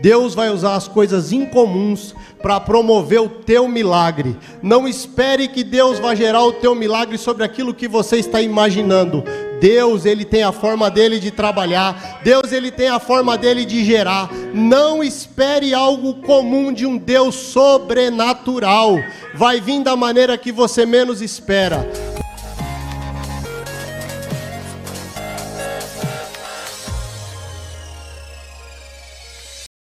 Deus vai usar as coisas incomuns para promover o teu milagre. Não espere que Deus vai gerar o teu milagre sobre aquilo que você está imaginando. Deus, ele tem a forma dele de trabalhar. Deus, ele tem a forma dele de gerar. Não espere algo comum de um Deus sobrenatural. Vai vir da maneira que você menos espera.